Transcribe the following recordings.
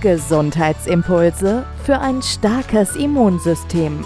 Gesundheitsimpulse für ein starkes Immunsystem.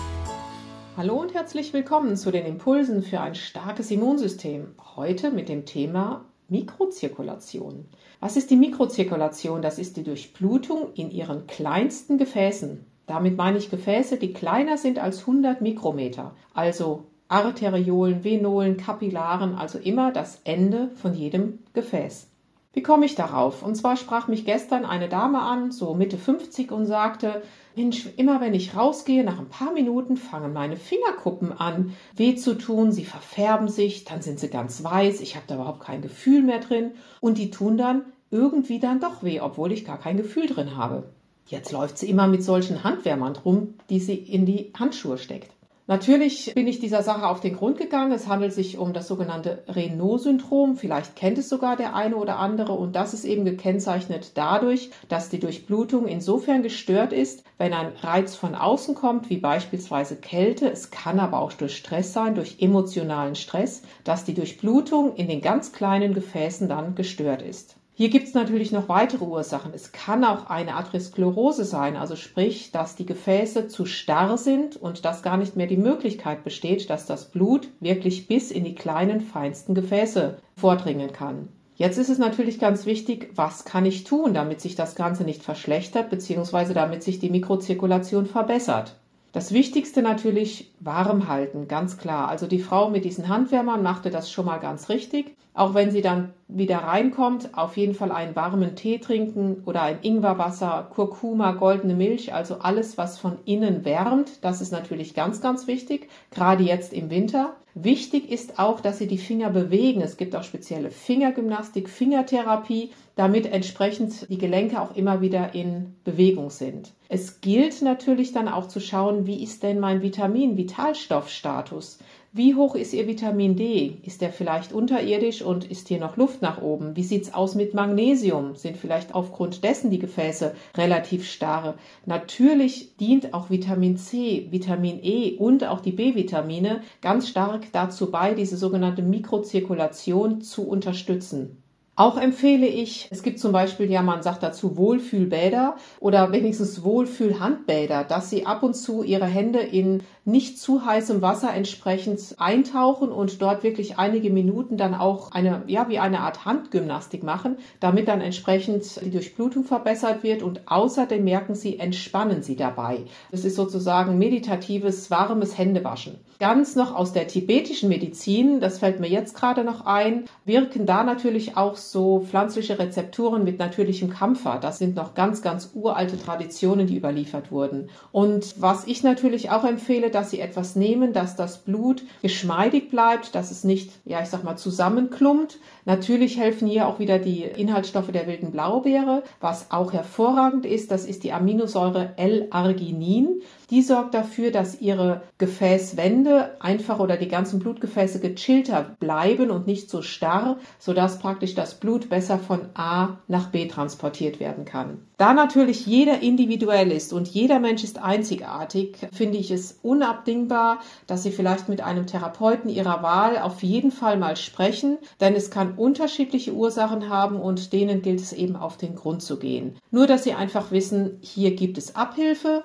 Hallo und herzlich willkommen zu den Impulsen für ein starkes Immunsystem. Heute mit dem Thema Mikrozirkulation. Was ist die Mikrozirkulation? Das ist die Durchblutung in ihren kleinsten Gefäßen. Damit meine ich Gefäße, die kleiner sind als 100 Mikrometer, also Arteriolen, Venolen, Kapillaren, also immer das Ende von jedem Gefäß. Wie komme ich darauf? Und zwar sprach mich gestern eine Dame an, so Mitte 50, und sagte, Mensch, immer wenn ich rausgehe, nach ein paar Minuten fangen meine Fingerkuppen an, weh zu tun, sie verfärben sich, dann sind sie ganz weiß, ich habe da überhaupt kein Gefühl mehr drin und die tun dann irgendwie dann doch weh, obwohl ich gar kein Gefühl drin habe. Jetzt läuft sie immer mit solchen Handwärmern rum, die sie in die Handschuhe steckt. Natürlich bin ich dieser Sache auf den Grund gegangen. Es handelt sich um das sogenannte Renault-Syndrom. Vielleicht kennt es sogar der eine oder andere. Und das ist eben gekennzeichnet dadurch, dass die Durchblutung insofern gestört ist, wenn ein Reiz von außen kommt, wie beispielsweise Kälte. Es kann aber auch durch Stress sein, durch emotionalen Stress, dass die Durchblutung in den ganz kleinen Gefäßen dann gestört ist. Hier gibt es natürlich noch weitere Ursachen. Es kann auch eine Atherosklerose sein, also sprich, dass die Gefäße zu starr sind und dass gar nicht mehr die Möglichkeit besteht, dass das Blut wirklich bis in die kleinen, feinsten Gefäße vordringen kann. Jetzt ist es natürlich ganz wichtig, was kann ich tun, damit sich das Ganze nicht verschlechtert, beziehungsweise damit sich die Mikrozirkulation verbessert. Das Wichtigste natürlich warm halten, ganz klar. Also die Frau mit diesen Handwärmern machte das schon mal ganz richtig. Auch wenn sie dann wieder reinkommt, auf jeden Fall einen warmen Tee trinken oder ein Ingwerwasser, Kurkuma, goldene Milch, also alles, was von innen wärmt. Das ist natürlich ganz, ganz wichtig, gerade jetzt im Winter. Wichtig ist auch, dass Sie die Finger bewegen. Es gibt auch spezielle Fingergymnastik, Fingertherapie, damit entsprechend die Gelenke auch immer wieder in Bewegung sind. Es gilt natürlich dann auch zu schauen, wie ist denn mein Vitamin-Vitalstoffstatus? Wie hoch ist Ihr Vitamin D? Ist der vielleicht unterirdisch und ist hier noch Luft nach oben? Wie sieht's aus mit Magnesium? Sind vielleicht aufgrund dessen die Gefäße relativ starr? Natürlich dient auch Vitamin C, Vitamin E und auch die B-Vitamine ganz stark dazu bei, diese sogenannte Mikrozirkulation zu unterstützen. Auch empfehle ich, es gibt zum Beispiel, ja, man sagt dazu Wohlfühlbäder oder wenigstens Wohlfühlhandbäder, dass Sie ab und zu Ihre Hände in nicht zu heißem Wasser entsprechend eintauchen und dort wirklich einige Minuten dann auch eine, ja, wie eine Art Handgymnastik machen, damit dann entsprechend die Durchblutung verbessert wird und außerdem merken Sie, entspannen Sie dabei. Das ist sozusagen meditatives, warmes Händewaschen. Ganz noch aus der tibetischen Medizin, das fällt mir jetzt gerade noch ein, wirken da natürlich auch so pflanzliche Rezepturen mit natürlichem Kampfer. Das sind noch ganz, ganz uralte Traditionen, die überliefert wurden. Und was ich natürlich auch empfehle, dass Sie etwas nehmen, dass das Blut geschmeidig bleibt, dass es nicht, ja, ich sag mal, zusammenklumpt. Natürlich helfen hier auch wieder die Inhaltsstoffe der wilden Blaubeere. Was auch hervorragend ist, das ist die Aminosäure L-Arginin. Die sorgt dafür, dass Ihre Gefäßwände einfach oder die ganzen Blutgefäße gechillter bleiben und nicht so starr, sodass praktisch das Blut besser von A nach B transportiert werden kann. Da natürlich jeder individuell ist und jeder Mensch ist einzigartig, finde ich es unabdingbar, dass Sie vielleicht mit einem Therapeuten Ihrer Wahl auf jeden Fall mal sprechen, denn es kann unterschiedliche Ursachen haben und denen gilt es eben auf den Grund zu gehen. Nur, dass Sie einfach wissen, hier gibt es Abhilfe